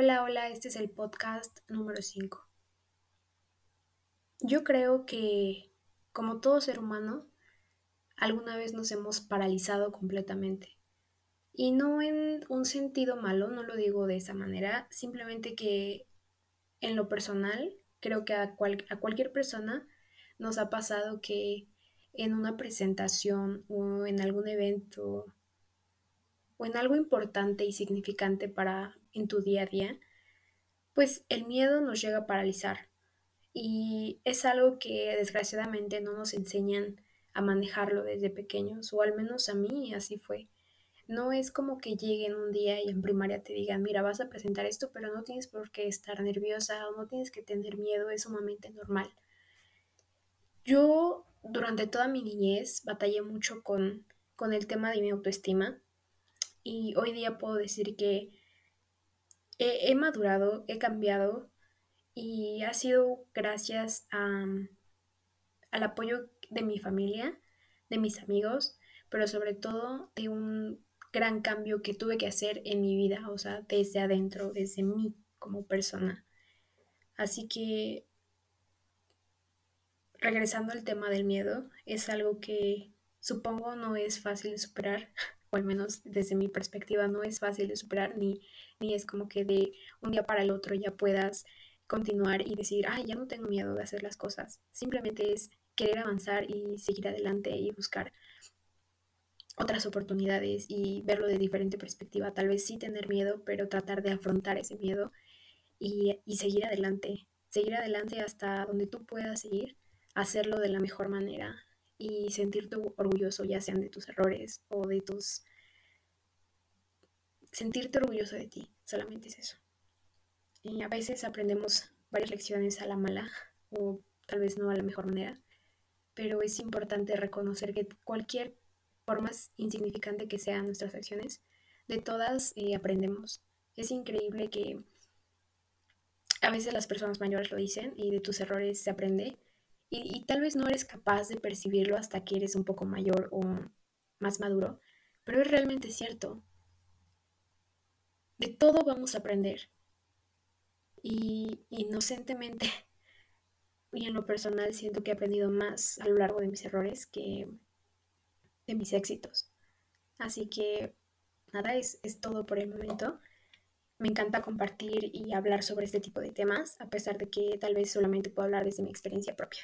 Hola, hola, este es el podcast número 5. Yo creo que, como todo ser humano, alguna vez nos hemos paralizado completamente. Y no en un sentido malo, no lo digo de esa manera, simplemente que en lo personal, creo que a, a cualquier persona nos ha pasado que en una presentación o en algún evento o en algo importante y significante para en tu día a día, pues el miedo nos llega a paralizar. Y es algo que desgraciadamente no nos enseñan a manejarlo desde pequeños, o al menos a mí así fue. No es como que lleguen un día y en primaria te digan, mira, vas a presentar esto, pero no tienes por qué estar nerviosa o no tienes que tener miedo, es sumamente normal. Yo durante toda mi niñez batallé mucho con, con el tema de mi autoestima y hoy día puedo decir que he, madurado, he cambiado y ha sido gracias a, al apoyo de mi familia, de mis amigos, pero sobre todo de un gran cambio que tuve que hacer en mi vida, o sea, desde adentro, desde mí como persona. Así que, regresando al tema del miedo, es algo que supongo no es fácil de superar, o al menos desde mi perspectiva no es fácil de superar, ni, ni es como que de un día para el otro ya puedas continuar y decir, ay, ya no tengo miedo de hacer las cosas. Simplemente es querer avanzar y seguir adelante y buscar otras oportunidades y verlo de diferente perspectiva. Tal vez sí tener miedo, pero tratar de afrontar ese miedo y, y seguir adelante. Seguir adelante hasta donde tú puedas seguir, hacerlo de la mejor manera y sentirte orgulloso, ya sean de tus errores o de tus... Sentirte orgulloso de ti, solamente es eso. Y a veces aprendemos varias lecciones a la mala o tal vez no a la mejor manera, pero es importante reconocer que cualquier, por insignificante que sean nuestras acciones, de todas eh, aprendemos. Es increíble que a veces las personas mayores lo dicen y de tus errores se aprende, y, tal vez no eres capaz de percibirlo hasta que eres un poco mayor o más maduro, pero es realmente cierto. De todo vamos a aprender. Y inocentemente y en lo personal siento que he aprendido más a lo largo de mis errores que de mis éxitos. Así que nada, es, es todo por el momento. Me encanta compartir y hablar sobre este tipo de temas, a pesar de que tal vez solamente puedo hablar desde mi experiencia propia.